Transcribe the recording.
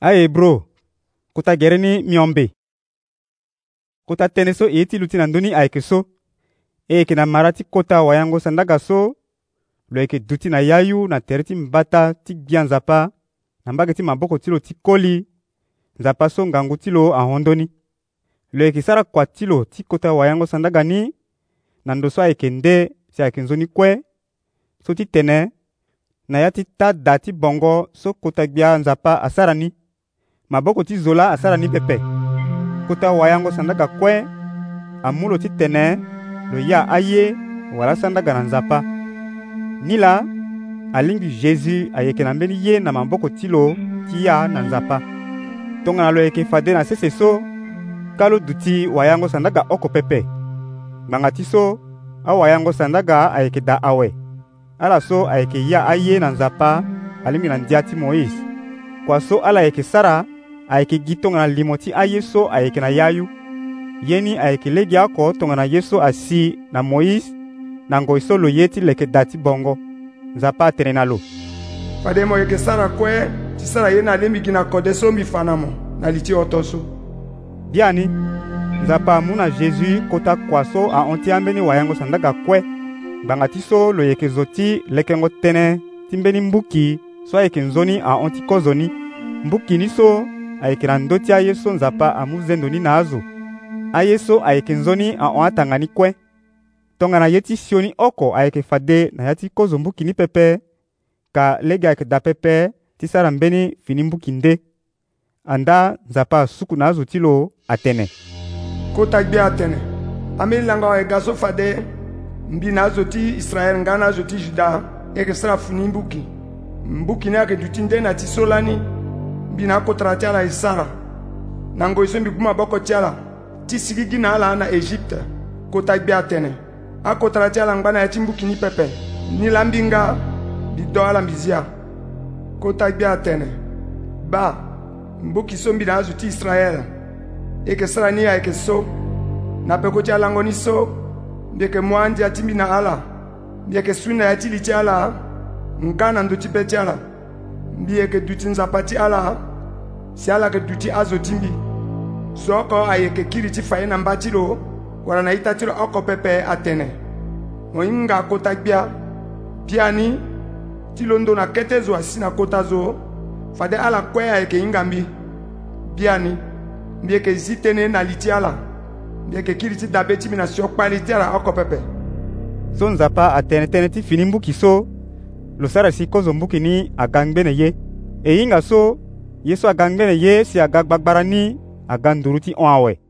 aye bro kutagere ni miombe kutatene so e ti luti na ndöni ayeke so e yeke na mara ti kota wayango sandaga so lo yeke duti na ya yu na tere ti mbata ti gia nzapa na mbage ti maboko ti lo ti koli nzapa so ngangu ti lo ahondöni lo yeke sara kua ti lo ti kota wayango sandaga ni na ndo so ayeke nde si ayeke nzoni kue so titene na ya ti ta da ti bongo so kota gbia nzapa asara ni maboko ti zo la asara ni pepe kota wayango sandaga kue amu lo ti tene lo ya aye wala sandaga na nzapa ni la alingbi jésus ayeke na mbeni ye na maboko ti lo ti ya na nzapa tongana lo yeke fade na sese so ka lo duti wayango sandaga oko pepe ngbanga ti so awayango sandaga ayeke da awe ala so ayeke ya aye na nzapa alingbi na ndia ti moïse kua so ala yeke sara ayeke gi tongana limo ti ayeso ayeke na yayu ye ni ayeke lege oko tongana ye so asi na moïse na ngoi so lo ye ti leke da ti bongo nzapa atene na lo fade mo yeke sara kue ti sara ye na lembigi na konde so mbi fa na mo na li ti oto so bi ani nzapa amû na jésus kota kua so ahon ti ambeni wayango sandaga kue ngbanga ti so lo yeke zo ti lekengo tënë ti mbeni mbuki so ayeke nzoni ahon ti kozo ni mbuki ni so ayekela ndöti aye so nzapa amu zendo ni na azo aye so ayeke nzoni ahon atanga ni kue tongana ye ti sio ni oko ayeke fade na ya ti kozo mbuki ni pepe ka lege ayeke da pepe ti sara mbeni fini mbuki nde andaa nzapa asuku na azo ti lo atene kota gbe atene ambeni lango ayeka so fade mbi na azo ti israele nga na azo ti juda yeke sara fini mbuki mbuki ni ayeke duti nde na ti so lani mbi na akotala ti ala e sara na ngoi so mbi gbu maboko ti ala ti sigi gi na ala na egipte kota gbe atene akotala ti ala ngba na ya ti mbuki ni pepe ni lambinga mbi do ala mbi zia kota gbe atene ba mbuki so mbi na azo ti israele e yeke sara ni ya yeke so na peko ti alango ni so mbi yeke mu andia ti mbi na ala mbi yeke suni na ya ti li ti ala nga na ndö ti be ti ala mbi yeke duti nzapa ti ala si ala ke duti azo ti mbi so oko aye yeke kiri ti fa ye na mba ti lo wala na ita ti lo oko pepe atene mo hinga akota gbia pia ni ti londo na kete zo asi na kota zo fade ala kue ayeke hinga mbi biani mbi yeke zi tënë na li ti ala mbi yeke kiri ti dabe ti mbi na siokpali ti ala oko pepe so nzapa atene tënë ti fini mbuki so lo sara si kozombuki ni aga ngbene ye e hinga so ye so aga ngbene ye si aga gbagbara ni aga nduru ti hɔn awɛ